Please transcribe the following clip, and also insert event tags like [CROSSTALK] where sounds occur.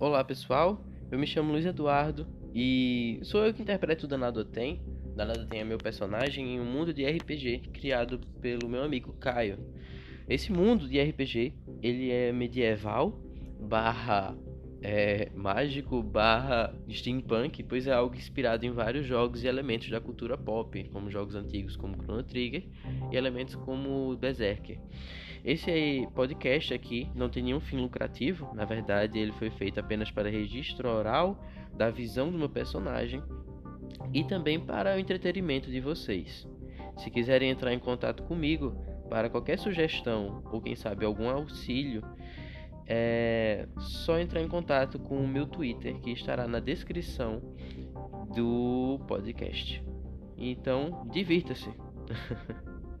Olá pessoal, eu me chamo Luiz Eduardo e sou eu que interpreto o Danado Tem. Danado Tem é meu personagem em um mundo de RPG criado pelo meu amigo Caio. Esse mundo de RPG ele é medieval barra é, mágico barra steampunk, pois é algo inspirado em vários jogos e elementos da cultura pop, como jogos antigos como Chrono Trigger e elementos como Berserker. Esse podcast aqui não tem nenhum fim lucrativo, na verdade ele foi feito apenas para registro oral da visão do meu personagem e também para o entretenimento de vocês. Se quiserem entrar em contato comigo para qualquer sugestão ou quem sabe algum auxílio, é só entrar em contato com o meu Twitter que estará na descrição do podcast. Então, divirta-se! [LAUGHS]